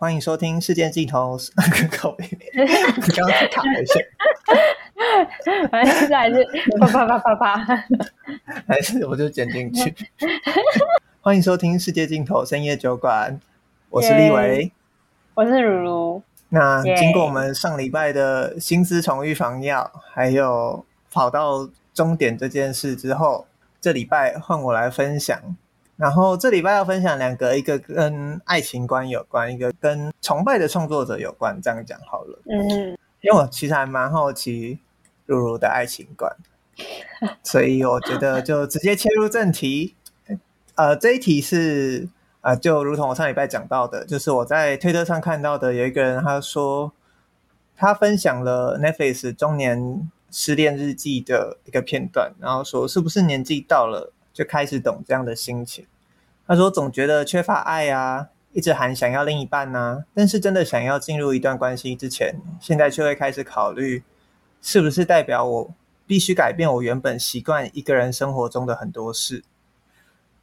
欢迎收听《世界尽头》。靠北，刚刚卡了一下，反正现在 还是啪啪啪啪啪，还是我就剪进去。欢迎收听《世界尽头深夜酒馆》，我是立维，我是如如。那经过我们上礼拜的心思虫预防药，还有跑到终点这件事之后，这礼拜换我来分享。然后这礼拜要分享两个，一个跟爱情观有关，一个跟崇拜的创作者有关。这样讲好了。嗯，因为我其实还蛮好奇露露的爱情观，所以我觉得就直接切入正题。呃，这一题是呃，就如同我上礼拜讲到的，就是我在推特上看到的，有一个人他说他分享了 Netflix 中年失恋日记的一个片段，然后说是不是年纪到了？就开始懂这样的心情。他说：“总觉得缺乏爱啊，一直喊想要另一半啊，但是真的想要进入一段关系之前，现在却会开始考虑，是不是代表我必须改变我原本习惯一个人生活中的很多事。”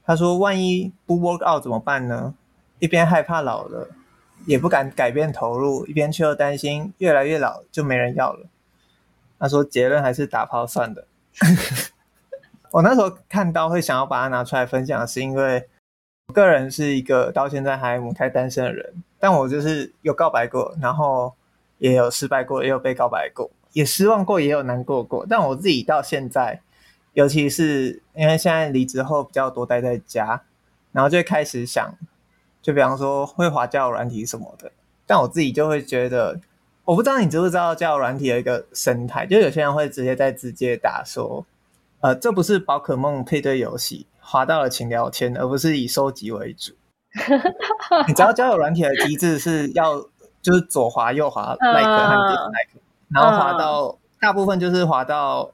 他说：“万一不 work out 怎么办呢？一边害怕老了，也不敢改变投入，一边却又担心越来越老就没人要了。”他说：“结论还是打炮算了。”我那时候看到会想要把它拿出来分享，是因为我个人是一个到现在还母胎单身的人，但我就是有告白过，然后也有失败过，也有被告白过，也失望过，也有难过过。但我自己到现在，尤其是因为现在离职后比较多待在家，然后就开始想，就比方说会滑交友软体什么的，但我自己就会觉得，我不知道你知不知道交友软体的一个生态，就有些人会直接在直接打说。呃，这不是宝可梦配对游戏，滑到了请聊天，而不是以收集为主。你知道交友软体的机制是要就是左滑右滑，like 和 dislike，然后滑到大部分就是滑到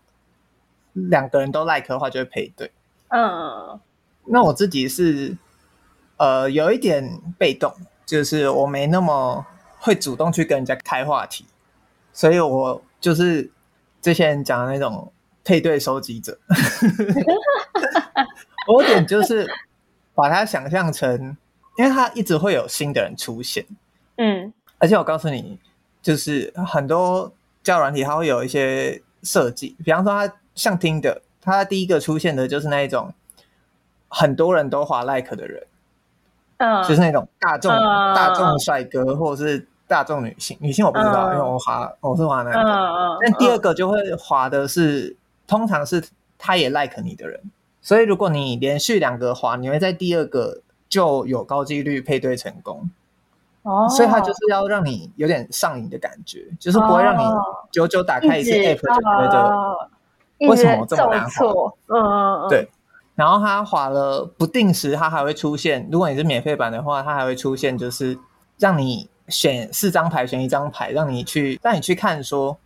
两个人都 like 的话就会配对。嗯，那我自己是呃有一点被动，就是我没那么会主动去跟人家开话题，所以我就是之前讲的那种。配对收集者，我有点就是把它想象成，因为它一直会有新的人出现，嗯，而且我告诉你，就是很多交友软体它会有一些设计，比方说它像 Tinder，它第一个出现的就是那一种很多人都滑 like 的人，嗯，就是那种大众、嗯、大众帅哥或者是大众女性，女性我不知道，嗯、因为我滑我是滑男的，嗯、但第二个就会滑的是。通常是他也 like 你的人，所以如果你连续两个滑，你会在第二个就有高几率配对成功。哦，所以他就是要让你有点上瘾的感觉，就是不会让你久久打开一次 app 就觉得为什么这么难滑。嗯，对。然后他滑了不定时，他还会出现。如果你是免费版的话，他还会出现，就是让你选四张牌，选一张牌，让你去让你去看说。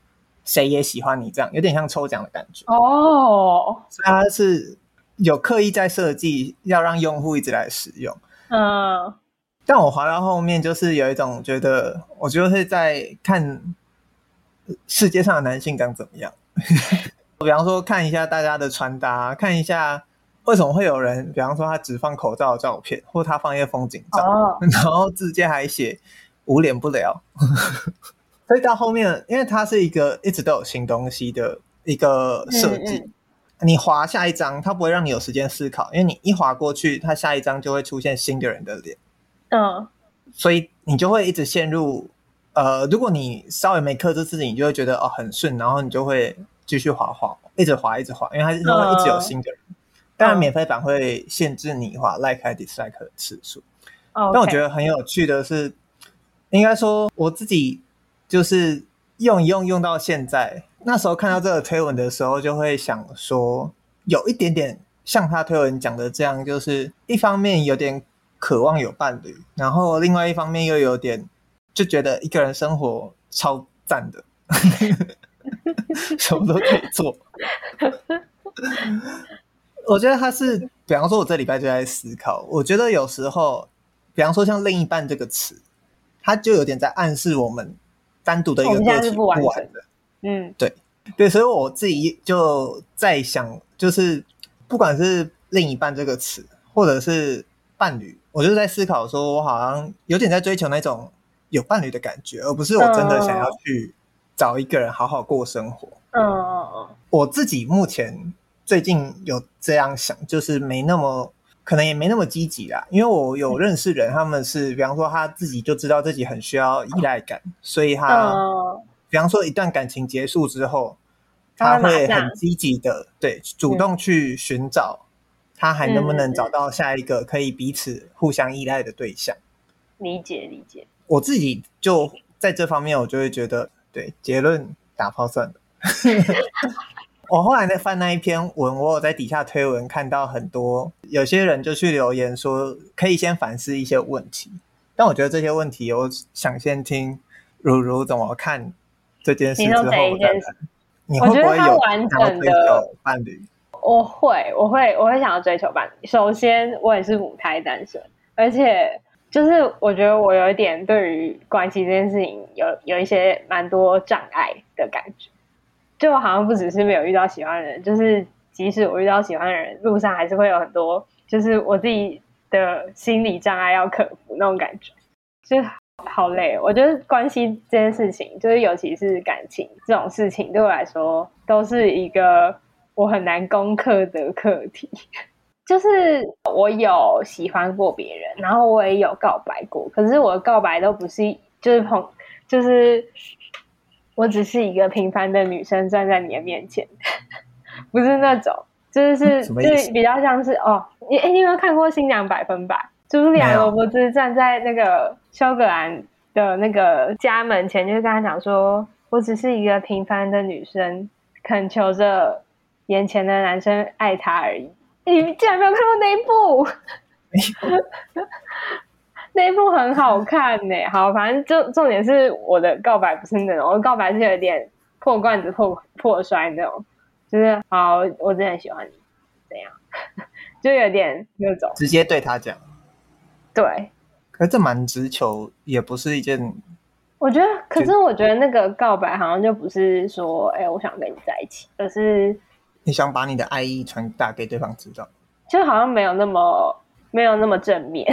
谁也喜欢你这样，有点像抽奖的感觉哦。所以他是有刻意在设计，要让用户一直来使用。嗯，但我滑到后面，就是有一种觉得，我就是在看世界上的男性长怎么样。比方说，看一下大家的穿搭，看一下为什么会有人，比方说他只放口罩的照片，或他放一些风景照，哦、然后直接还写无脸不聊。所以到后面，因为它是一个一直都有新东西的一个设计，嗯嗯，你滑下一张，它不会让你有时间思考，因为你一滑过去，它下一张就会出现新的人的脸。嗯，所以你就会一直陷入，呃，如果你稍微没克制自己，你就会觉得哦很顺，然后你就会继续滑滑，一直滑一直滑，因为它是会一直有新的人。当然，免费版会限制你划 like 还 dislike 的次数。哦，但我觉得很有趣的是，应该说我自己。就是用一用用到现在，那时候看到这个推文的时候，就会想说，有一点点像他推文讲的这样，就是一方面有点渴望有伴侣，然后另外一方面又有点就觉得一个人生活超赞的，什么都可以做。我觉得他是，比方说，我这礼拜就在思考，我觉得有时候，比方说像“另一半”这个词，他就有点在暗示我们。单独的一个个体不完的，嗯，对对，所以我自己就在想，就是不管是另一半这个词，或者是伴侣，我就在思考说，我好像有点在追求那种有伴侣的感觉，而不是我真的想要去找一个人好好过生活。嗯嗯嗯，我自己目前最近有这样想，就是没那么可能也没那么积极啦，因为我有认识人，他们是比方说他自己就知道自己很需要依赖感，所以他比方说一段感情结束之后，他会很积极的对主动去寻找。他还能不能找到下一个可以彼此互相依赖的对象？理解理解。我自己就在这方面，我就会觉得，对结论打炮算了。我后来在翻那一篇文，我有在底下推文看到很多有些人就去留言说，可以先反思一些问题。但我觉得这些问题，我想先听如如怎么看这件事之后再谈。你会不会有完整的伴侣？我会，我会，我会想要追求伴侣。首先，我也是母胎单身，而且就是我觉得我有一点对于关系这件事情有有一些蛮多障碍的感觉。就好像不只是没有遇到喜欢的人，就是即使我遇到喜欢的人，路上还是会有很多就是我自己的心理障碍要克服那种感觉，就好累。我觉得关系这件事情，就是尤其是感情这种事情，对我来说都是一个。我很难攻克的课题，就是我有喜欢过别人，然后我也有告白过，可是我的告白都不是，就是朋，就是我只是一个平凡的女生站在你的面前，不是那种，就是 是就是比较像是哦，你哎，你有没有看过《新娘百分百》？茱莉亚罗伯兹站在那个休格兰的那个家门前，就是跟他讲说，我只是一个平凡的女生，恳求着。眼前的男生爱她而已。你竟然没有看过那一部？那一部很好看呢。好，反正就重点是我的告白不是那种，我的告白是有点破罐子破破摔那种，就是好，我真的很喜欢你，怎样？就有点那种直接对他讲。对，可是这蛮直球，也不是一件。我觉得，可是我觉得那个告白好像就不是说，哎、欸，我想跟你在一起，而是。你想把你的爱意传达给对方知道，就好像没有那么没有那么正面，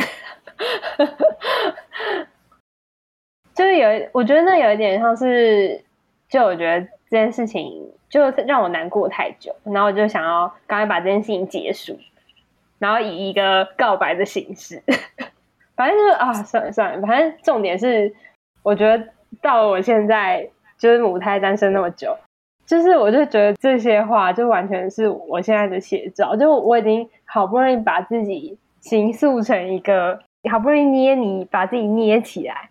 就是有，我觉得那有一点像是，就我觉得这件事情就让我难过太久，然后我就想要赶快把这件事情结束，然后以一个告白的形式，反正就是啊，算了算了，反正重点是，我觉得到我现在就是母胎单身那么久。就是，我就觉得这些话就完全是我现在的写照。就我已经好不容易把自己形塑成一个，好不容易捏你，把自己捏起来。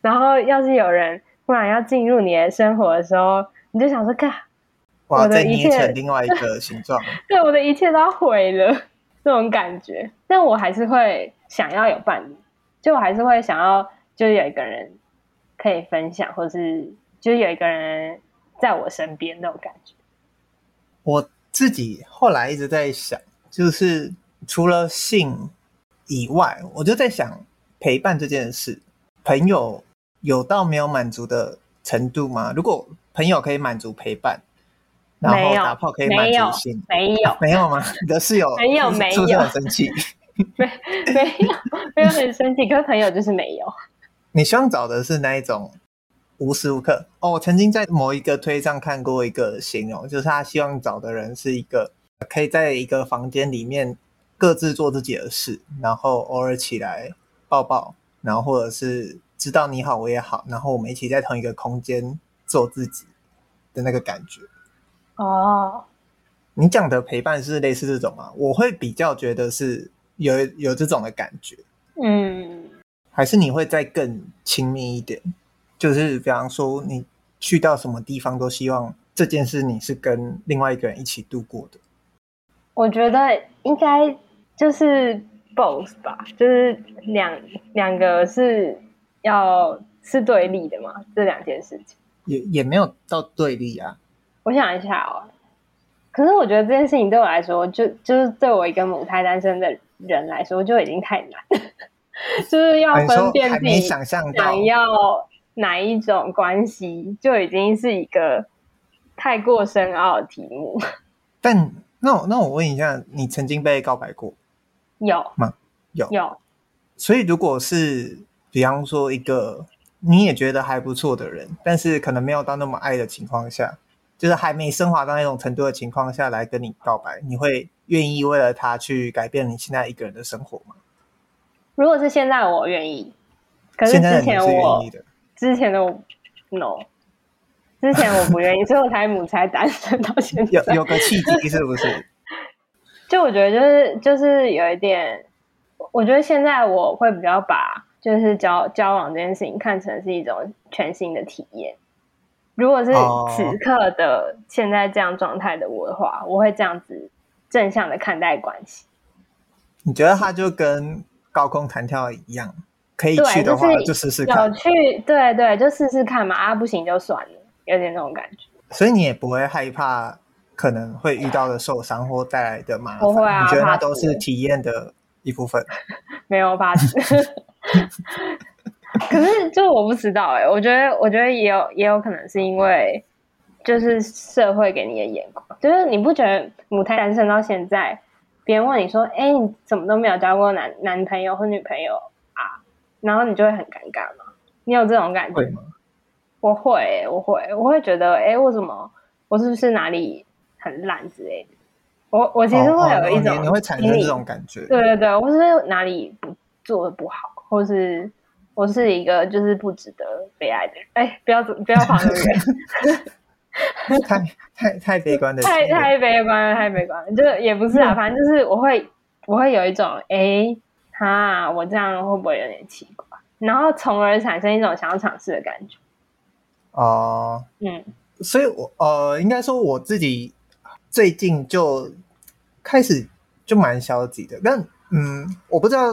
然后，要是有人突然要进入你的生活的时候，你就想说：“看，我的一切捏成另外一个形状，对，我的一切都要毁了。”这种感觉，但我还是会想要有伴侣，就我还是会想要，就有一个人可以分享，或是就有一个人。在我身边那种感觉，我自己后来一直在想，就是除了性以外，我就在想陪伴这件事，朋友有到没有满足的程度吗？如果朋友可以满足陪伴，然后打炮可以满足性，没有、啊、没有吗？你的室友没有没有，是不是很生气？没没有没有很生气，可是朋友就是没有。你希望找的是那一种？无时无刻哦，我曾经在某一个推上看过一个形容，就是他希望找的人是一个可以在一个房间里面各自做自己的事，然后偶尔起来抱抱，然后或者是知道你好我也好，然后我们一起在同一个空间做自己的那个感觉。哦，你讲的陪伴是类似这种吗？我会比较觉得是有有这种的感觉。嗯，还是你会再更亲密一点？就是比方说，你去到什么地方都希望这件事你是跟另外一个人一起度过的。我觉得应该就是 both 吧，就是两两个是要是对立的嘛，这两件事情也也没有到对立啊。我想一下哦，可是我觉得这件事情对我来说，就就是对我一个母胎单身的人来说，就已经太难，就是要分辨自己想要。哪一种关系就已经是一个太过深奥的题目。但那我那我问一下，你曾经被告白过？有吗？有有。所以如果是比方说一个你也觉得还不错的人，但是可能没有到那么爱的情况下，就是还没升华到那种程度的情况下来跟你告白，你会愿意为了他去改变你现在一个人的生活吗？如果是现在，我愿意。可是之前我之前的我 no，之前我不愿意，所以我才母胎单身到现在。有有个契机是不是？就我觉得就是就是有一点，我觉得现在我会比较把就是交交往这件事情看成是一种全新的体验。如果是此刻的现在这样状态的我的话，我会这样子正向的看待关系。你觉得他就跟高空弹跳一样？可以去的话，就试试看。有去，对对，就试试看嘛。啊，不行就算了，有点那种感觉。所以你也不会害怕可能会遇到的受伤或带来的麻烦？不会啊，你觉得那都是体验的一部分？没有怕死。可是，就我不知道哎、欸，我觉得，我觉得也有，也有可能是因为，就是社会给你的眼光，就是你不觉得母胎单身到现在，别人问你说，哎，你怎么都没有交过男男朋友或女朋友啊？然后你就会很尴尬吗？你有这种感觉吗？我会，我会，我会觉得，哎，为什么我是不是哪里很烂之类的？我我其实会有一种，哦哦、你，你会产生这种感觉？对对对，我是哪里不做的不好，或是我是一个就是不值得被爱的人？哎，不要不要跑那么远，太太太悲观的，太太悲观了，太悲观了，就也不是啊，反正就是我会我会有一种哎。哈，我这样会不会有点奇怪？然后从而产生一种想要尝试的感觉。哦、呃，嗯，所以我呃，应该说我自己最近就开始就蛮消极的。但嗯，我不知道，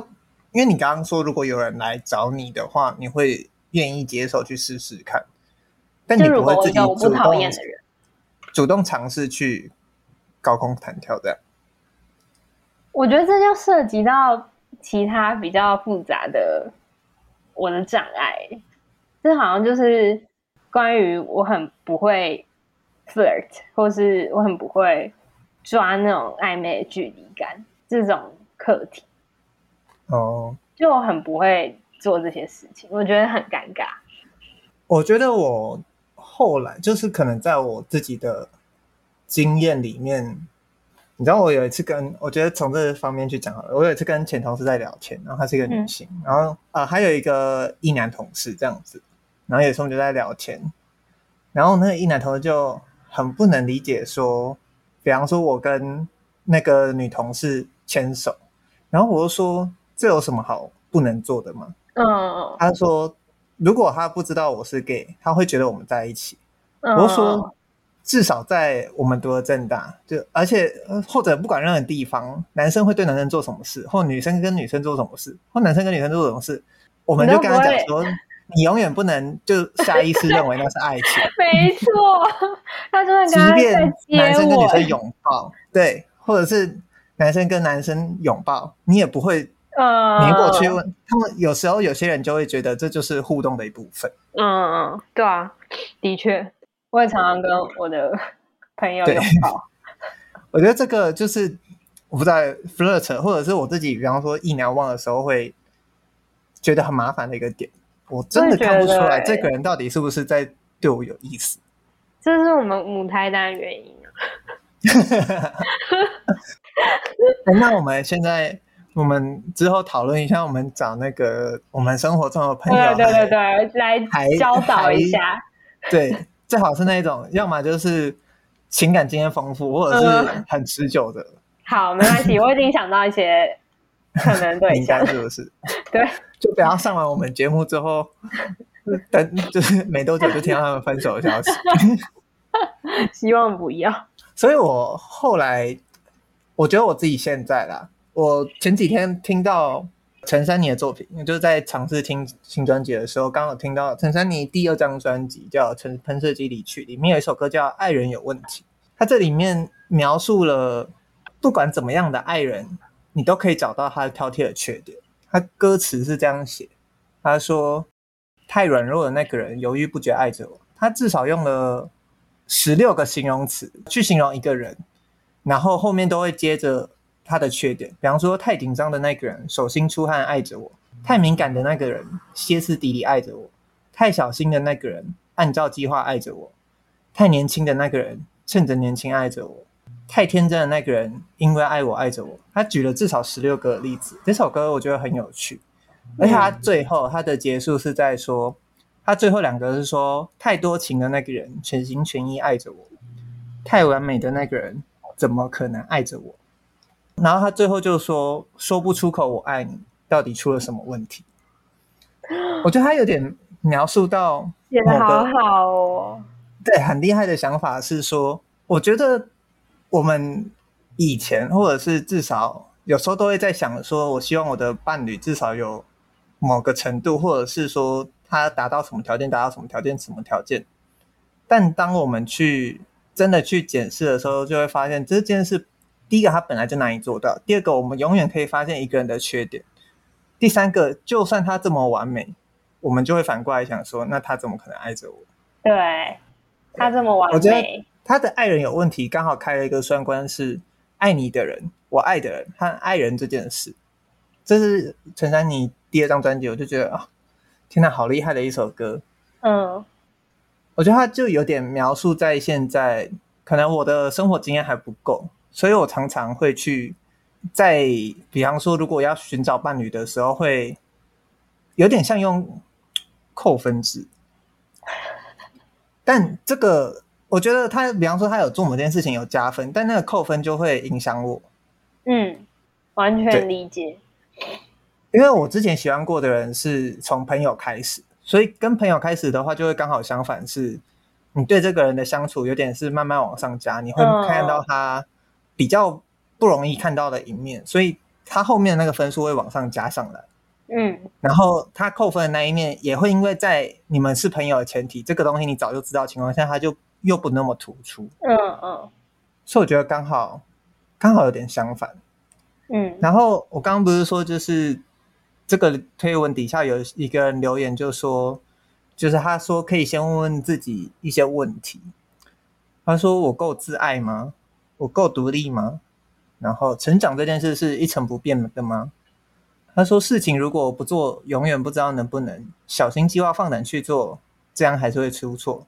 因为你刚刚说如果有人来找你的话，你会愿意接受去试试看。但你不会自己主动主动尝试去高空弹跳的。我觉得这就涉及到。其他比较复杂的我的障碍，这好像就是关于我很不会 flirt，或是我很不会抓那种暧昧的距离感这种课题。哦，就我很不会做这些事情，我觉得很尴尬。我觉得我后来就是可能在我自己的经验里面。你知道我有一次跟我觉得从这方面去讲好了，我有一次跟前同事在聊天，然后她是一个女性，嗯、然后啊、呃、还有一个一男同事这样子，然后有时候我们就在聊天，然后那个一男同事就很不能理解说，比方说我跟那个女同事牵手，然后我就说这有什么好不能做的吗？嗯，他说如果他不知道我是 gay，他会觉得我们在一起，嗯、我就说。至少在我们读的正大，就而且或者不管任何地方，男生会对男生做什么事，或女生跟女生做什么事，或男生跟女生做什么事，我们就跟他讲说，你永远不能就下意识认为那是爱情。没错，他就会即便男生跟女生拥抱，对，或者是男生跟男生拥抱，你也不会呃，黏过去问、uh, 他们。有时候有些人就会觉得这就是互动的一部分。嗯嗯，对啊，的确。我也常常跟我的朋友拥抱。我觉得这个就是我不知道 flirt，或者是我自己，比方说意难忘的时候，会觉得很麻烦的一个点。我真的看不出来这个人到底是不是在对我有意思。这是我们母胎单的原因啊。那我们现在，我们之后讨论一下，我们找那个我们生活中的朋友，对对对对，来教导一下。对。最好是那种，要么就是情感经验丰富，或者是很持久的。嗯、好，没关系，我已经想到一些可能对象，是不是？对，就不要上完我们节目之后，等就是没多久就听到他们分手的消息。希望不要。所以我后来，我觉得我自己现在啦，我前几天听到。陈珊妮的作品，就是在尝试听新专辑的时候，刚好听到陈珊妮第二张专辑叫《陈喷射机离去》，里面有一首歌叫《爱人有问题》。它这里面描述了，不管怎么样的爱人，你都可以找到他挑剔的缺点。他歌词是这样写：他说，太软弱的那个人犹豫不决爱着我。他至少用了十六个形容词去形容一个人，然后后面都会接着。他的缺点，比方说太紧张的那个人手心出汗爱着我，太敏感的那个人歇斯底里爱着我，太小心的那个人按照计划爱着我，太年轻的那个人趁着年轻爱着我，太天真的那个人因为爱我爱着我。他举了至少十六个例子。这首歌我觉得很有趣，而且他最后他的结束是在说，他最后两个是说，太多情的那个人全心全意爱着我，太完美的那个人怎么可能爱着我？然后他最后就说，说不出口我爱你，到底出了什么问题？我觉得他有点描述到，写得好好哦。对，很厉害的想法是说，我觉得我们以前或者是至少有时候都会在想说，我希望我的伴侣至少有某个程度，或者是说他达到什么条件，达到什么条件，什么条件。但当我们去真的去检视的时候，就会发现这件事，第一个他本来就难以做到，第二个我们永远可以发现一个人的缺点。第三个，就算他这么完美，我们就会反过来想说，那他怎么可能爱着我？对，他这么完美，他的爱人有问题。刚好开了一个双关，是爱你的人，我爱的人和爱人这件事。这是陈珊妮第二张专辑，我就觉得啊，天哪，好厉害的一首歌。嗯，我觉得他就有点描述在现在，可能我的生活经验还不够，所以我常常会去。在比方说，如果要寻找伴侣的时候，会有点像用扣分制。但这个，我觉得他，比方说他有做某件事情有加分，但那个扣分就会影响我。嗯，完全理解。因为我之前喜欢过的人是从朋友开始，所以跟朋友开始的话，就会刚好相反，是你对这个人的相处有点是慢慢往上加，你会看到他比较。不容易看到的一面，所以他后面那个分数会往上加上来。嗯，然后他扣分的那一面也会因为在你们是朋友的前提，这个东西你早就知道的情况下，他就又不那么突出。嗯嗯，所以我觉得刚好刚好有点相反。嗯，然后我刚刚不是说，就是这个推文底下有一个人留言，就说，就是他说可以先问问自己一些问题。他说：“我够自爱吗？我够独立吗？”然后，成长这件事是一成不变的吗？他说：“事情如果不做，永远不知道能不能。小心计划，放胆去做，这样还是会出错。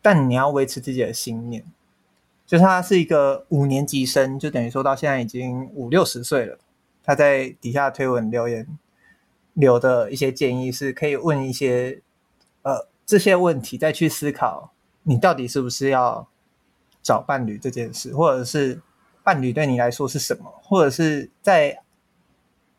但你要维持自己的信念。就是他是一个五年级生，就等于说到现在已经五六十岁了。他在底下推文留言留的一些建议是，可以问一些呃这些问题，再去思考你到底是不是要找伴侣这件事，或者是。”伴侣对你来说是什么？或者是在……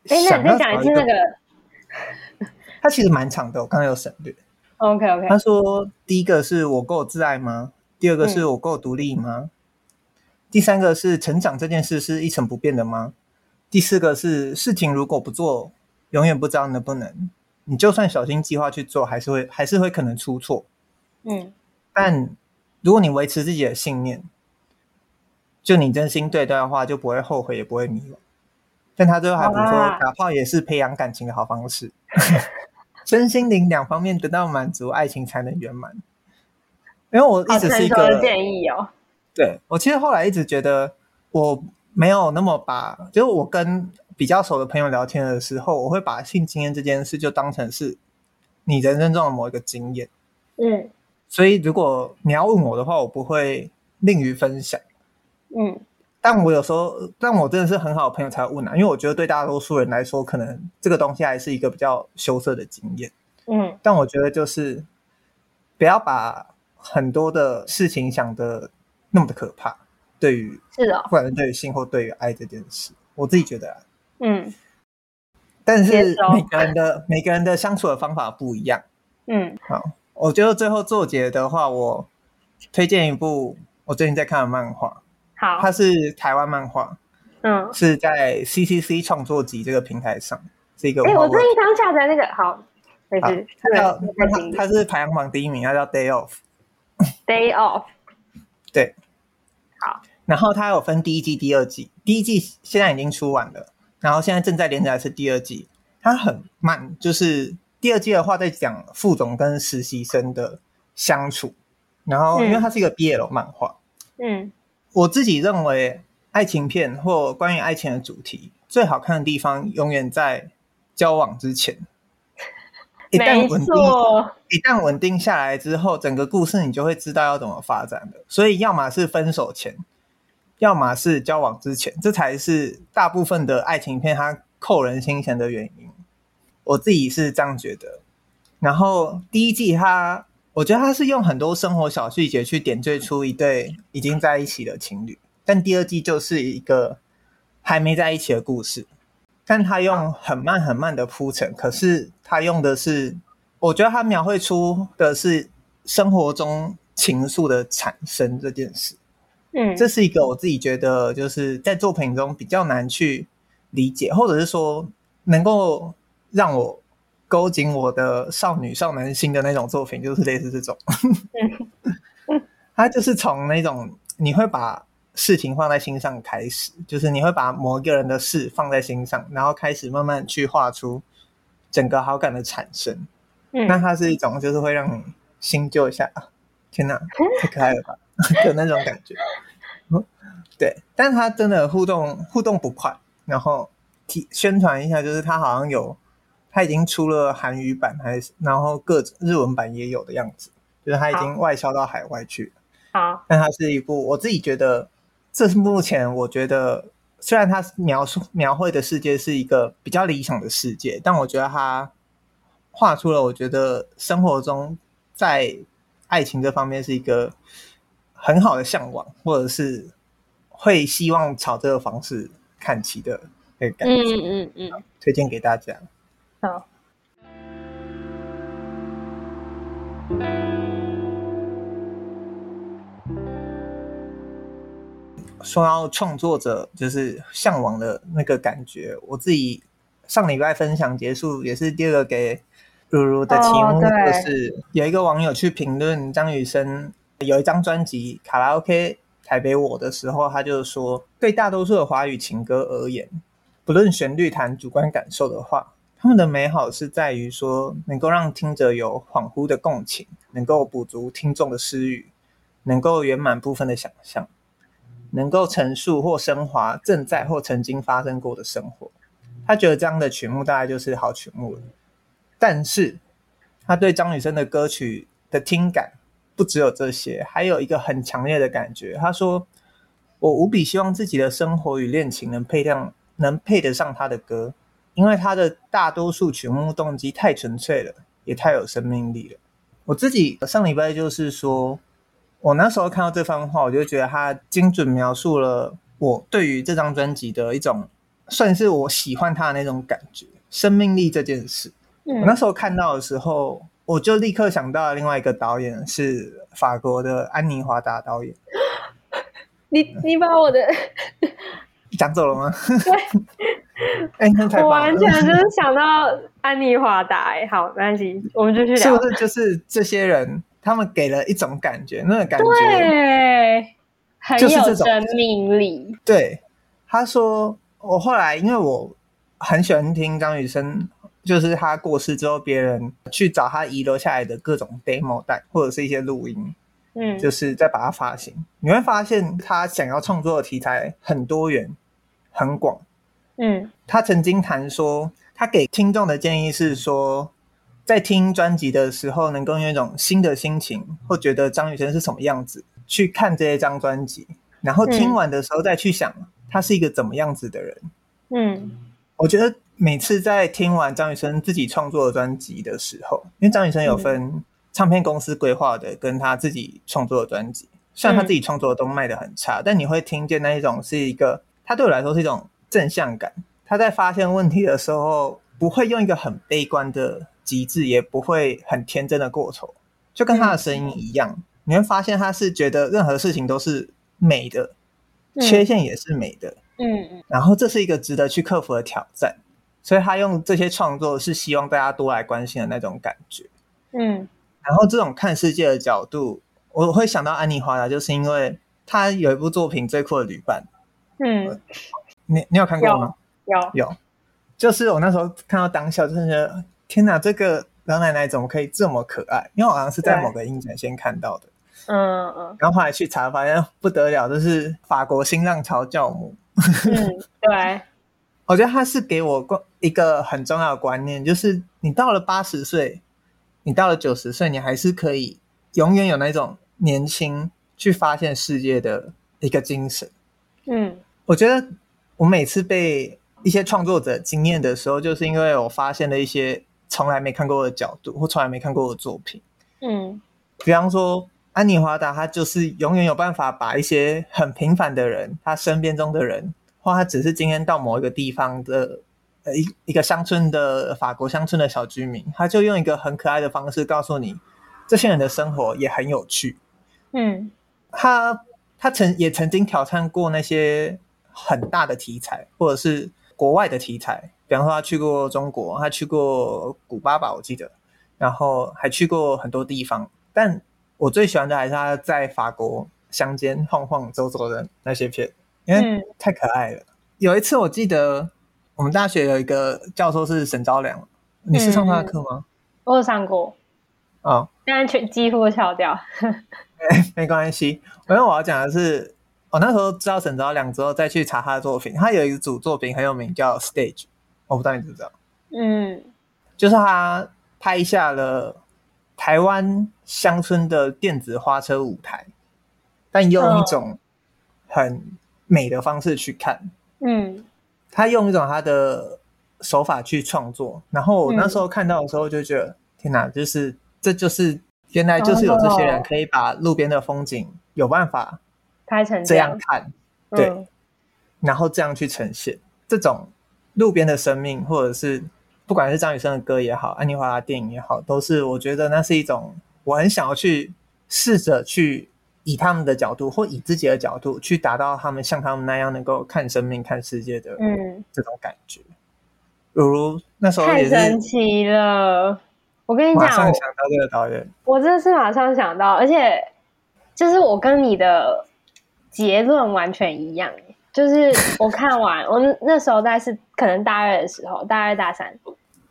哎，那你再讲一次那个。他其实蛮长的，我刚刚有省略。OK OK。他说：“第一个是我够自爱吗？第二个是我够独立吗？嗯、第三个是成长这件事是一成不变的吗？第四个是事情如果不做，永远不知道能不能。你就算小心计划去做，还是会还是会可能出错。嗯，但如果你维持自己的信念。”就你真心对待的话，就不会后悔，也不会迷惘。但他最后还补说，打炮也是培养感情的好方式，身心灵两方面得到满足，爱情才能圆满。因为我一直是一个建议哦。对，我其实后来一直觉得，我没有那么把，就是我跟比较熟的朋友聊天的时候，我会把性经验这件事就当成是你人生中的某一个经验。嗯，所以如果你要问我的话，我不会吝于分享。嗯，但我有时候，但我真的是很好的朋友才会问啊，因为我觉得对大多数人来说，可能这个东西还是一个比较羞涩的经验。嗯，但我觉得就是不要把很多的事情想的那么的可怕。对于是的，不管是对于性或对于爱这件事，我自己觉得啊，嗯，但是每个人的每个人的相处的方法不一样。嗯，好，我觉得最后作结的话，我推荐一部我最近在看的漫画。好，它是台湾漫画，嗯，是在 CCC 创作集这个平台上，是一个。哎、欸，我最近刚下载那个，好，没事。它叫它，它是排行榜第一名，它叫 Day Off。Day Off。对。好。然后它有分第一季、第二季，第一季现在已经出完了，然后现在正在连载是第二季。它很慢，就是第二季的话在讲副总跟实习生的相处，然后因为它是一个 BL 漫画，嗯。我自己认为，爱情片或关于爱情的主题最好看的地方，永远在交往之前。一旦稳定，一旦稳定下来之后，整个故事你就会知道要怎么发展的。所以，要么是分手前，要么是交往之前，这才是大部分的爱情片它扣人心弦的原因。我自己是这样觉得。然后第一季它，我觉得他是用很多生活小细节去点缀出一对已经在一起的情侣，但第二季就是一个还没在一起的故事。但他用很慢很慢的铺陈，可是他用的是，我觉得他描绘出的是生活中情愫的产生这件事。嗯，这是一个我自己觉得就是在作品中比较难去理解，或者是说能够让我勾紧我的少女少男心的那种作品，就是类似这种。他就是从那种你会把。事情放在心上，开始就是你会把某一个人的事放在心上，然后开始慢慢去画出整个好感的产生。嗯，那它是一种就是会让你心揪一下，天哪，太可爱了吧 的那种感觉。嗯，对，但他真的互动互动不快。然后提宣传一下，就是他好像有，它已经出了韩语版，还是然后各种日文版也有的样子，就是它已经外销到海外去了。好，但它是一部我自己觉得。这是目前我觉得，虽然它描述描绘的世界是一个比较理想的世界，但我觉得它画出了我觉得生活中在爱情这方面是一个很好的向往，或者是会希望朝这个方式看齐的那个感觉。嗯嗯嗯，推荐给大家。好。说到创作者就是向往的那个感觉，我自己上礼拜分享结束，也是第二个给如如的题目，就是有一个网友去评论张雨生有一张专辑《卡拉 OK 台北我》的时候，他就说，对大多数的华语情歌而言，不论旋律谈主观感受的话，他们的美好是在于说能够让听者有恍惚的共情，能够补足听众的失语，能够圆满部分的想象。能够陈述或升华正在或曾经发生过的生活，他觉得这样的曲目大概就是好曲目了。但是，他对张雨生的歌曲的听感不只有这些，还有一个很强烈的感觉。他说：“我无比希望自己的生活与恋情能配上，能配得上他的歌，因为他的大多数曲目动机太纯粹了，也太有生命力了。”我自己上礼拜就是说。我那时候看到这番话，我就觉得他精准描述了我对于这张专辑的一种，算是我喜欢他的那种感觉，生命力这件事。嗯。我那时候看到的时候，我就立刻想到了另外一个导演，是法国的安妮华达导演。你你把我的 讲走了吗？对。哎、欸，我完全就是 想到安妮华达。哎，好，没关系，我们继续聊。是不是就是这些人？他们给了一种感觉，那个感觉对，很有生命力。对，他说，我后来因为我很喜欢听张雨生，就是他过世之后，别人去找他遗留下来的各种 demo 带或者是一些录音，嗯，就是再把它发行，你会发现他想要创作的题材很多元、很广。嗯，他曾经谈说，他给听众的建议是说。在听专辑的时候，能够用一种新的心情，或觉得张雨生是什么样子去看这一张专辑，然后听完的时候再去想他是一个怎么样子的人。嗯，我觉得每次在听完张雨生自己创作的专辑的时候，因为张雨生有分唱片公司规划的跟他自己创作的专辑，虽然他自己创作的都卖的很差，但你会听见那一种是一个，他对我来说是一种正向感。他在发现问题的时候，不会用一个很悲观的。极致也不会很天真的过头，就跟他的声音一样，嗯，你会发现他是觉得任何事情都是美的，嗯，缺陷也是美的，嗯。嗯，然后这是一个值得去克服的挑战，所以他用这些创作是希望大家多来关心的那种感觉，嗯，然后这种看世界的角度，我会想到安妮华达，就是因为他有一部作品《最酷的旅伴》，嗯，你你有看过吗？有有，就是我那时候看到当下，就是觉得。天哪，这个老奶奶怎么可以这么可爱？因为我好像是在某个影展先看到的，嗯嗯，然后后来去查，发现不得了，就是法国新浪潮教母。嗯，对。我觉得他是给我一个很重要的观念，就是你到了八十岁，你到了九十岁，你还是可以永远有那种年轻去发现世界的一个精神。嗯，我觉得我每次被一些创作者惊艳的时候，就是因为我发现了一些从来没看过的角度，或从来没看过的作品。嗯，比方说安妮华达，他就是永远有办法把一些很平凡的人，他身边中的人。或他只是今天到某一个地方的呃一一个乡村的法国乡村的小居民，他就用一个很可爱的方式告诉你，这些人的生活也很有趣。嗯，他他曾也曾经挑战过那些很大的题材，或者是国外的题材，比方说他去过中国，他去过古巴吧，我记得，然后还去过很多地方。但我最喜欢的还是他在法国乡间晃晃走走的那些片。因为太可爱了。嗯、有一次我记得我们大学有一个教授是沈昭良，你是上他的课吗？嗯、我有上过。哦，但是全几乎翘掉。欸、没关系。因为我要讲的是，我那时候知道沈昭良之后，再去查他的作品。他有一组作品很有名，叫《Stage》，我不知道你知不知道。嗯，就是他拍下了台湾乡村的电子花车舞台，但用一种很美的方式去看，嗯，他用一种他的手法去创作，然后我那时候看到的时候就觉得，嗯、天哪，就是这就是原来就是有这些人可以把路边的风景有办法拍成这样看，对，嗯、然后这样去呈现。这种路边的生命，或者是不管是张雨生的歌也好，安妮华拉电影也好，都是我觉得那是一种我很想要去试着去。以他们的角度，或以自己的角度去达到他们像他们那样能够看生命、看世界的嗯。这种感觉。如如那时候太神奇了，我跟你讲，马上想到这个导演，我真的是马上想到，而且就是我跟你的结论完全一样，就是我看完 我那时候大概是可能大二的时候，大二大三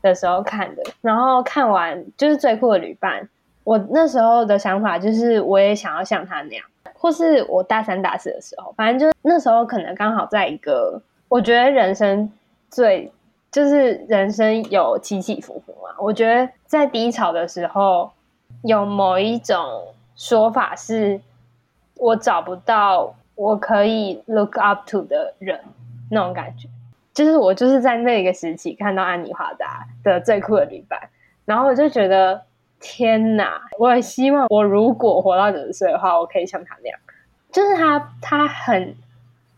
的时候看的，然后看完就是最酷的旅伴。我那时候的想法就是，我也想要像他那样，或是我大三、大四的时候，反正就那时候可能刚好在一个，我觉得人生最就是人生有起起伏伏嘛。我觉得在低潮的时候，有某一种说法是，我找不到我可以 look up to 的人，那种感觉，就是我就是在那个时期看到安妮华达的最酷的女伴，然后我就觉得。天哪！我也希望我如果活到九十岁的话，我可以像他那样。就是他，他很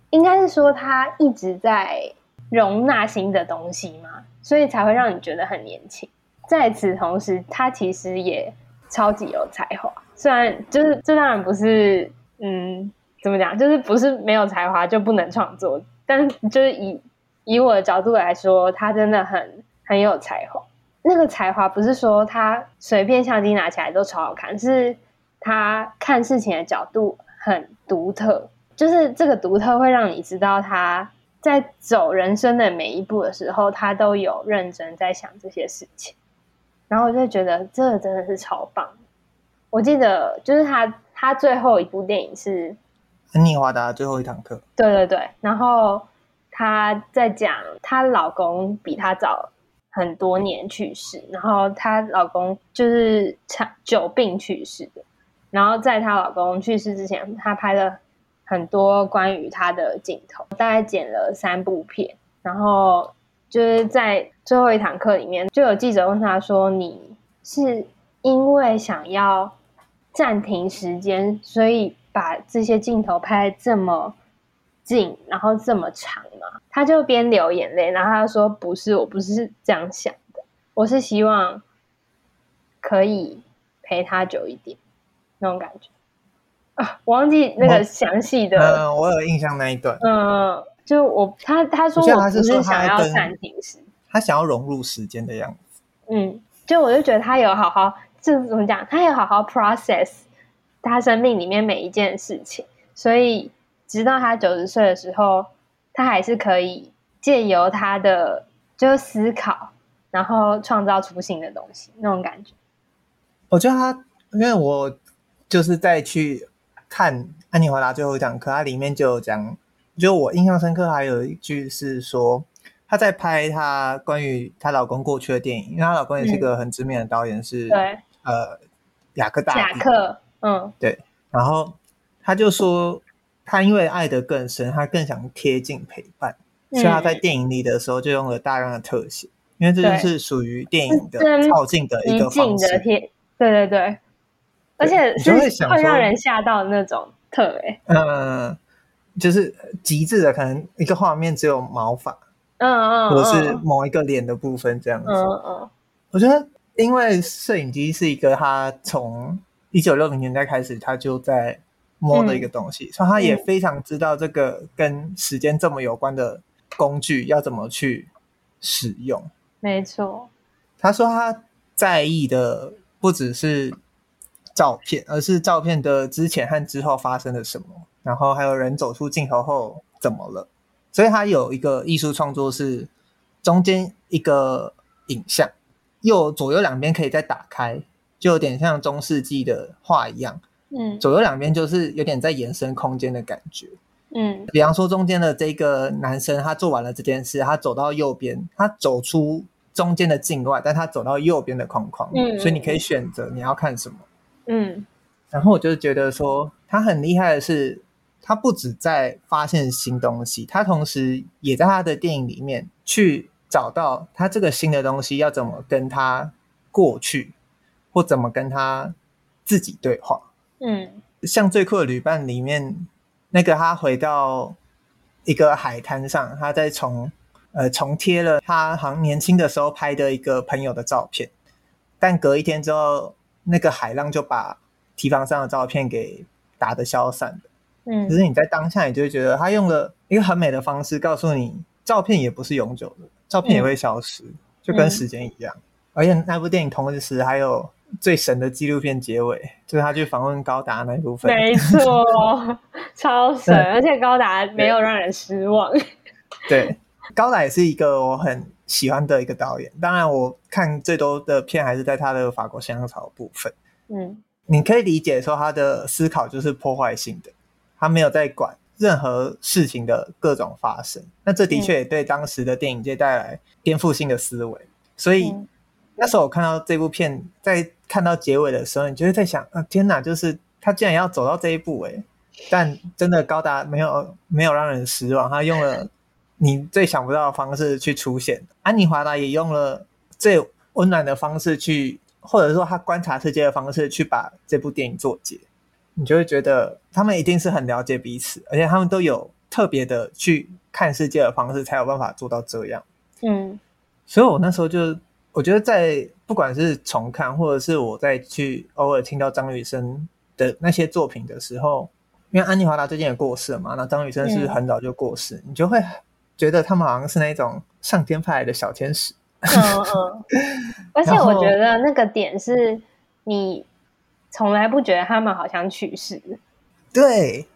应该是说他一直在容纳新的东西嘛，所以才会让你觉得很年轻。在此同时，他其实也超级有才华。虽然就是这当然不是，嗯，怎么讲，就是不是没有才华就不能创作，但就是以以我的角度来说，他真的很很有才华。那个才华不是说他随便相机拿起来都超好看，是他看事情的角度很独特，就是这个独特会让你知道他在走人生的每一步的时候，他都有认真在想这些事情。然后我就觉得这真的是超棒。我记得就是他他最后一部电影是《安妮华达最后一堂课》。对对对，然后她在讲她老公比她早。很多年去世，然后她老公就是长久病去世的。然后在她老公去世之前，她拍了很多关于她的镜头，大概剪了三部片。然后就是在最后一堂课里面，就有记者问她说：“你是因为想要暂停时间，所以把这些镜头拍这么近，然后这么长嘛？”他就边流眼泪，然后他就说：“不是，我不是这样想的，我是希望可以陪他久一点，那种感觉啊，我忘记那个详细的。嗯，我有印象那一段。嗯，就我他他说我不是想要暂停时，他想要融入时间的样子。嗯，就我就觉得他有好好，就怎么讲，他有好好 process 他生命里面每一件事情，所以直到他九十岁的时候。”他还是可以借由他的就是思考，然后创造出新的东西，那种感觉。我觉得他，因为我就是在去看安妮华达最后一堂课，它里面就有讲，就我印象深刻，还有一句是说，她在拍她关于她老公过去的电影，因为她老公也是个很知名的导演，是、嗯、对呃雅克大雅克，嗯，对。然后他就说，他因为爱得更深，他更想贴近陪伴，嗯、所以他在电影里的时候就用了大量的特写，因为这就是属于电影的靠近的一个方式。对对对，而且是会让人吓到的那种特诶。嗯，就是极致的，可能一个画面只有毛发，嗯嗯，或者是某一个脸的部分这样子。嗯嗯，我觉得，因为摄影机是一个他从。一九六零年代开始，他就在摸的一个东西，嗯、所以他也非常知道这个跟时间这么有关的工具要怎么去使用。没错，他说他在意的不只是照片，而是照片的之前和之后发生了什么，然后还有人走出镜头后怎么了。所以他有一个艺术创作是中间一个影像，右左右两边可以再打开。就有点像中世纪的画一样，嗯，左右两边就是有点在延伸空间的感觉，嗯，比方说中间的这个男生，他做完了这件事，他走到右边，他走出中间的境外，但他走到右边的框框，嗯，所以你可以选择你要看什么，嗯，然后我就觉得说他很厉害的是，他不止在发现新东西，他同时也在他的电影里面去找到他这个新的东西要怎么跟他过去。或怎么跟他自己对话？嗯，像最酷的旅伴里面，那个他回到一个海滩上，他在重呃重贴了他好像年轻的时候拍的一个朋友的照片，但隔一天之后，那个海浪就把提防上的照片给打得消散了。嗯，可是你在当下，你就会觉得他用了一个很美的方式告诉你，照片也不是永久的，照片也会消失，嗯、就跟时间一样。嗯、而且那部电影同时还有。最神的纪录片结尾，就是他去访问高达那一部分。没错，超神，而且高达没有让人失望。对，对，高达也是一个我很喜欢的一个导演。当然，我看最多的片还是在他的法国香草部分。嗯，你可以理解说他的思考就是破坏性的，他没有在管任何事情的各种发生。那这的确也对当时的电影界带来颠覆性的思维。所以。嗯那时候我看到这部片，在看到结尾的时候，你就会在想啊，天哪！就是他竟然要走到这一步诶，但真的高达没有没有让人失望，他用了你最想不到的方式去出现。安妮华达也用了最温暖的方式去，或者说他观察世界的方式去把这部电影做结。你就会觉得他们一定是很了解彼此，而且他们都有特别的去看世界的方式，才有办法做到这样。嗯，所以我那时候就。我觉得在不管是重看，或者是我在去偶尔听到张雨生的那些作品的时候，因为安妮华达最近也过世了嘛，那张雨生是很早就过世，嗯、你就会觉得他们好像是那种上天派来的小天使。嗯嗯。而且我觉得那个点是你从来不觉得他们好像去世。对，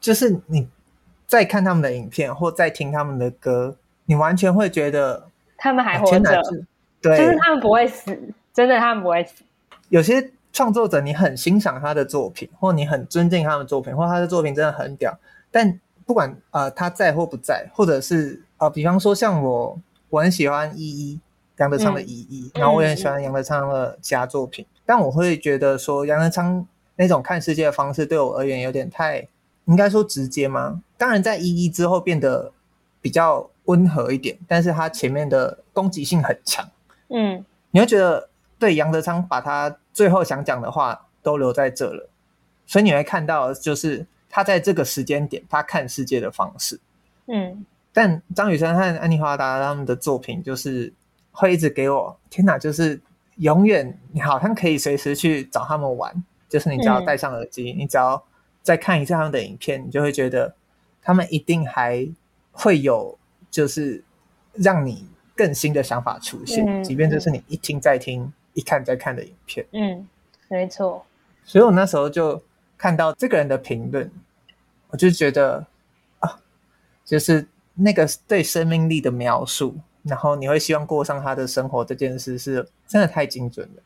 就是你在看他们的影片或在听他们的歌，你完全会觉得他们还活着。对，就是他们不会死，真的，他们不会死。有些创作者，你很欣赏他的作品，或你很尊敬他的作品，或他的作品真的很屌。但不管呃他在或不在，或者是呃，比方说像我，我很喜欢依依杨德昌的依依，嗯，然后我也很喜欢杨德昌的其他作品。嗯，但我会觉得说杨德昌那种看世界的方式，对我而言有点太应该说直接吗？当然，在一一之后变得比较温和一点，但是他前面的攻击性很强。嗯，你会觉得对杨德昌把他最后想讲的话都留在这了，所以你会看到就是他在这个时间点他看世界的方式。嗯，但张雨生和安妮华达他们的作品就是会一直给我天哪，就是永远你好像可以随时去找他们玩，就是你只要戴上耳机，嗯，你只要再看一下他们的影片，你就会觉得他们一定还会有就是让你。更新的想法出现，嗯、即便这是你一听再听、嗯、一看再看的影片。嗯，没错。所以我那时候就看到这个人的评论，我就觉得啊，就是那个对生命力的描述，然后你会希望过上他的生活这件事，是真的太精准了。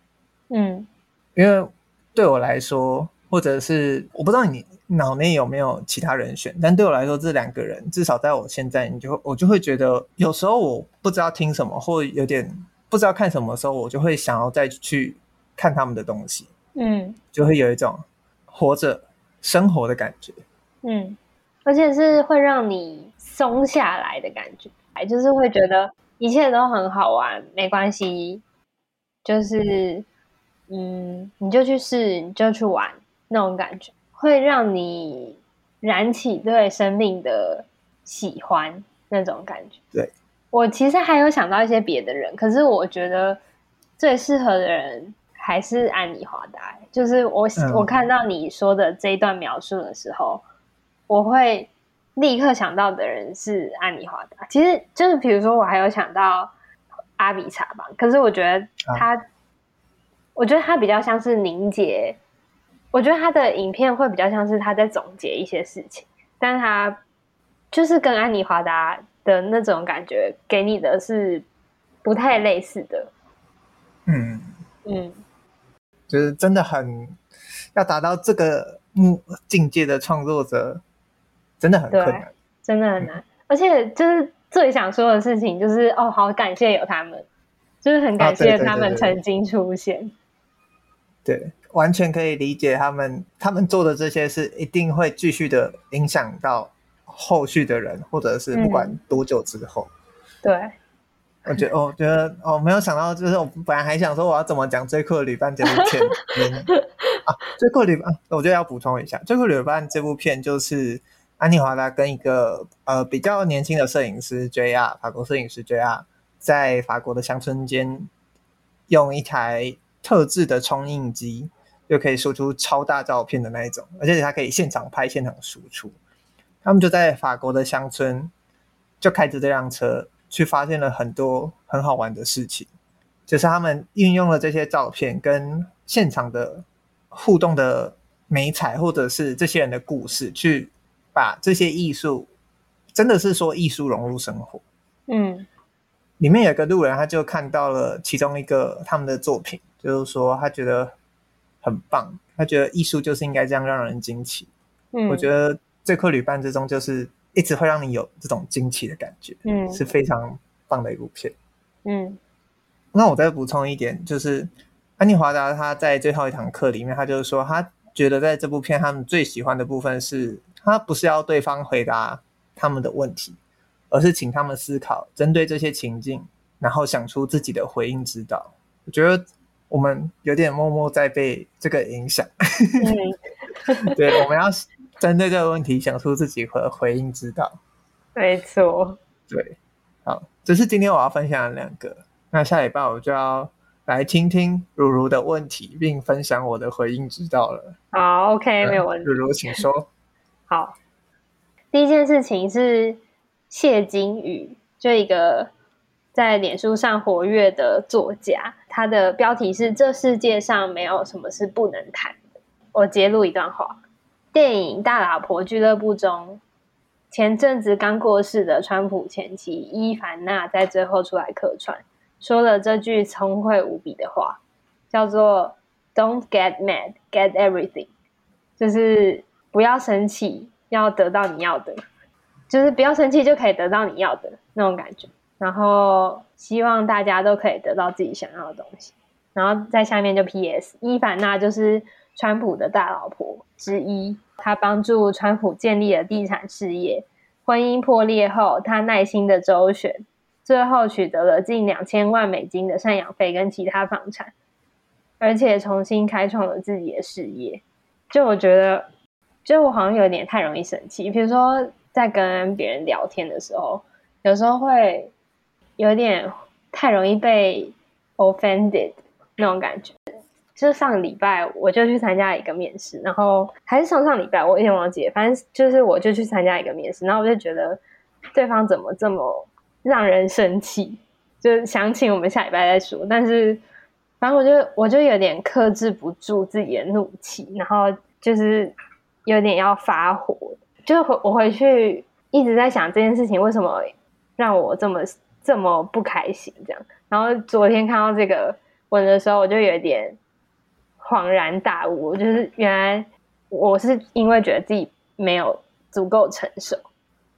嗯，因为对我来说，或者是我不知道你脑内有没有其他人选，但对我来说，这两个人至少在我现在，你就我就会觉得，有时候我不知道听什么，或有点不知道看什么的时候，我就会想要再去看他们的东西，嗯，就会有一种活着生活的感觉，嗯，而且是会让你松下来的感觉，就是会觉得一切都很好玩，没关系，就是嗯，你就去试，你就去玩。那种感觉会让你燃起对生命的喜欢，那种感觉。对，我其实还有想到一些别的人，可是我觉得最适合的人还是安妮华达。就是我、嗯、我看到你说的这一段描述的时候，我会立刻想到的人是安妮华达。其实就是比如说，我还有想到阿比查吧，可是我觉得他，啊、我觉得他比较像是凝结。我觉得他的影片会比较像是他在总结一些事情，但是他就是跟安妮华达的那种感觉给你的是不太类似的。嗯嗯，就是真的很要达到这个目境界的创作者，真的很困难，真的很难。嗯、而且就是最想说的事情就是哦，好感谢有他们，就是很感谢他们曾经出现。对，对，完全可以理解他们，他们做的这些是一定会继续的影响到后续的人，或者是不管多久之后。嗯、对，我觉得，我觉得，我没有想到，就是我本来还想说我要怎么讲《最酷的旅伴》这部片。啊，《最酷的旅伴》，我觉得要补充一下，《最酷的旅伴》这部片就是安妮华达跟一个呃比较年轻的摄影师 JR，法国摄影师 JR，在法国的乡村间用一台。特制的冲印机就可以输出超大照片的那一种，而且它可以现场拍、现场输出。他们就在法国的乡村，就开着这辆车去发现了很多很好玩的事情。就是他们运用了这些照片跟现场的互动的美彩，或者是这些人的故事，去把这些艺术，真的是说艺术融入生活。嗯，里面有个路人，他就看到了其中一个他们的作品。就是说，他觉得很棒，他觉得艺术就是应该这样让人惊奇。嗯，我觉得《最酷旅伴》之中就是一直会让你有这种惊奇的感觉，嗯，是非常棒的一部片。嗯，那我再补充一点，就是安妮华达他在最后一堂课里面，他就是说，他觉得在这部片他们最喜欢的部分是，他不是要对方回答他们的问题，而是请他们思考，针对这些情境，然后想出自己的回应之道。我觉得。我们有点默默在被这个影响，嗯、对，我们要针对这个问题想出自己的回应之道。没错，对，好，这是今天我要分享的两个。那下礼拜我就要来听听如如的问题，并分享我的回应之道了。好，OK，没有问题。如如，请说。好，第一件事情是谢金宇，就一个。在脸书上活跃的作家，他的标题是“这世界上没有什么是不能谈的”。我截录一段话：电影《大老婆俱乐部》中，前阵子刚过世的川普前妻伊凡娜在最后出来客串，说了这句聪慧无比的话，叫做 “Don't get mad, get everything”，就是不要生气，要得到你要的，就是不要生气就可以得到你要的那种感觉。然后希望大家都可以得到自己想要的东西。然后在下面就 P.S. 伊凡娜就是川普的大老婆之一，她帮助川普建立了地产事业。婚姻破裂后，她耐心的周旋，最后取得了近两千万美金的赡养费跟其他房产，而且重新开创了自己的事业。就我觉得，就我好像有点太容易生气。比如说在跟别人聊天的时候，有时候会。有点太容易被 offended 那种感觉，就是上个礼拜我就去参加一个面试，然后还是上上礼拜我有点忘记，反正就是我就去参加一个面试，然后我就觉得对方怎么这么让人生气，就想请我们下礼拜再说。但是反正我就我就有点克制不住自己的怒气，然后就是有点要发火，就回我回去一直在想这件事情为什么让我这么。这么不开心，这样。然后昨天看到这个文的时候，我就有点恍然大悟，就是原来我是因为觉得自己没有足够成熟，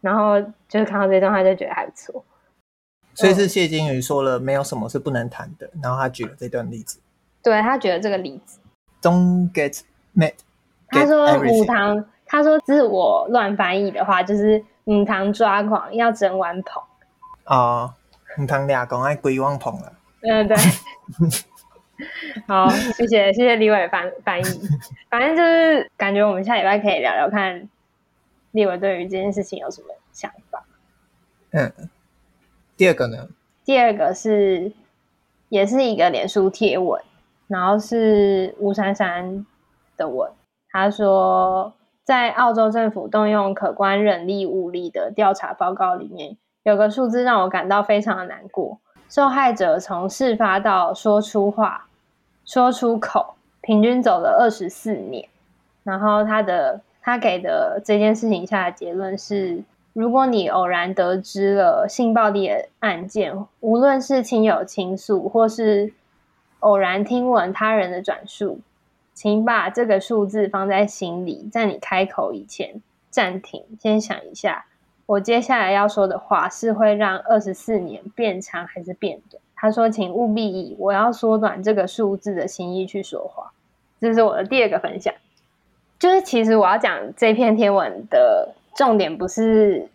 然后就是看到这段话就觉得还不错。所以是谢金鱼说了没有什么是不能谈的，然后他举了这段例子。对，他举了这个例子。Don't get mad。他说五堂，他说自我乱翻译的话就是五堂抓狂要整碗捧。哦，母堂俩公爱归忘捧了。嗯，对。好，谢谢谢谢李伟翻翻译。反正就是感觉我们下礼拜可以聊聊看，李伟对于这件事情有什么想法。嗯，第二个呢？第二个是也是一个脸书贴文，然后是吴珊珊的文。他说，在澳洲政府动用可观人力物力的调查报告里面，有个数字让我感到非常的难过。受害者从事发到说出话。说出口，平均走了二十四年。然后他的他给的这件事情下的结论是：如果你偶然得知了性暴力的案件，无论是亲友倾诉，或是偶然听闻他人的转述，请把这个数字放在心里，在你开口以前暂停，先想一下，我接下来要说的话是会让二十四年变长还是变短？他说：“请务必以我要缩短这个数字的心意去说话。”这是我的第二个分享。就是其实我要讲这篇天文的重点，不是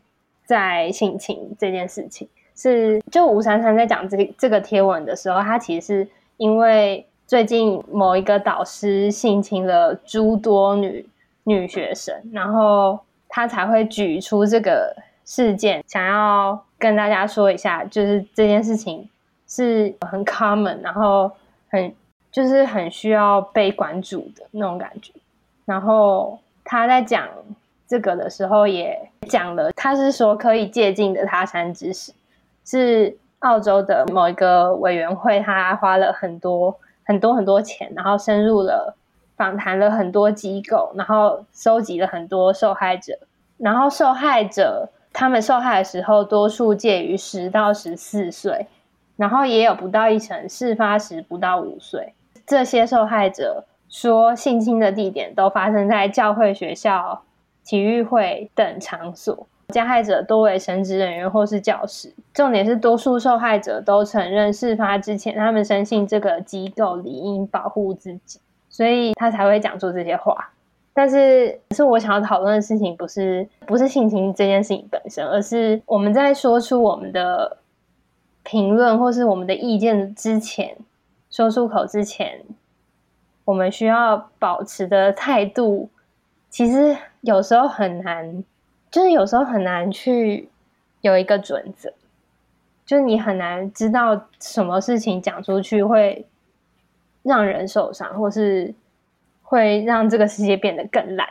在性情这件事情，是就吴珊珊在讲这这个贴文的时候，他其实是因为最近某一个导师性侵了诸多女女学生，然后他才会举出这个事件，想要跟大家说一下，就是这件事情。是很 common，然后很就是很需要被关注的那种感觉。然后他在讲这个的时候，也讲了，他是说可以借鉴的他山之石，是澳洲的某一个委员会，他花了很多很多很多钱，然后深入了访谈了很多机构，然后收集了很多受害者，然后受害者他们受害的时候，多数介于十到十四岁。然后也有不到一成，事发时不到五岁。这些受害者说，性侵的地点都发生在教会、学校、体育会等场所，加害者多为神职人员或是教师。重点是，多数受害者都承认事发之前，他们深信这个机构理应保护自己，所以他才会讲出这些话。但是，是我想要讨论的事情，不是不是性侵这件事情本身，而是我们在说出我们的。评论或是我们的意见之前，说出口之前，我们需要保持的态度，其实有时候很难，就是有时候很难去有一个准则，就是你很难知道什么事情讲出去会让人受伤，或是会让这个世界变得更烂。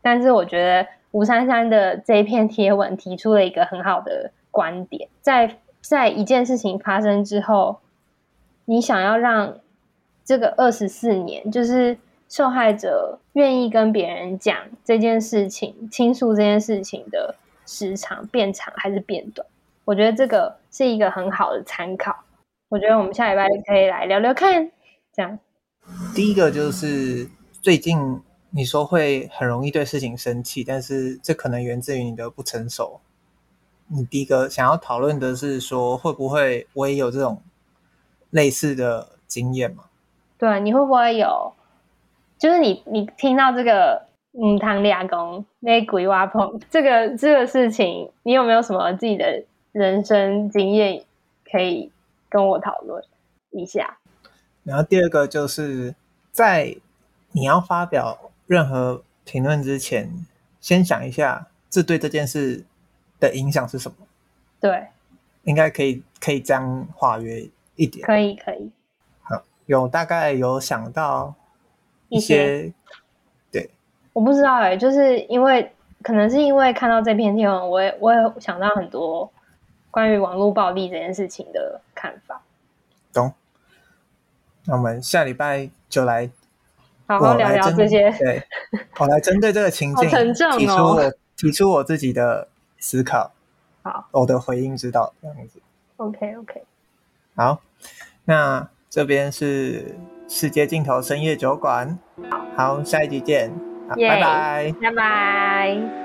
但是我觉得吴珊珊的这一篇贴文提出了一个很好的观点，在。在一件事情发生之后，你想要让这个二十四年，就是受害者愿意跟别人讲这件事情、倾诉这件事情的时长变长还是变短？我觉得这个是一个很好的参考。我觉得我们下礼拜可以来聊聊看。这样，第一个就是最近你说会很容易对事情生气，但是这可能源自于你的不成熟。你第一个想要讨论的是说，会不会我也有这种类似的经验吗？对，你会不会有？就是你你听到这个母汤俩公那鬼挖碰这个这个事情，你有没有什么自己的人生经验可以跟我讨论一下？然后第二个就是在你要发表任何评论之前，先想一下，这对这件事。的影响是什么？对，应该可以可以这样化约一点。可以可以。好，有大概有想到一些，对，我不知道哎、欸，就是因为可能是因为看到这篇贴文，我也我也想到很多关于网络暴力这件事情的看法。懂。那我们下礼拜就来好好聊聊这些。对，我来针对这个情境，提出我提出我自己的。思考，好，我的回应知道这样子。OK OK，好，那这边是世界尽头深夜酒馆，好，好，下一集见。拜拜，拜拜。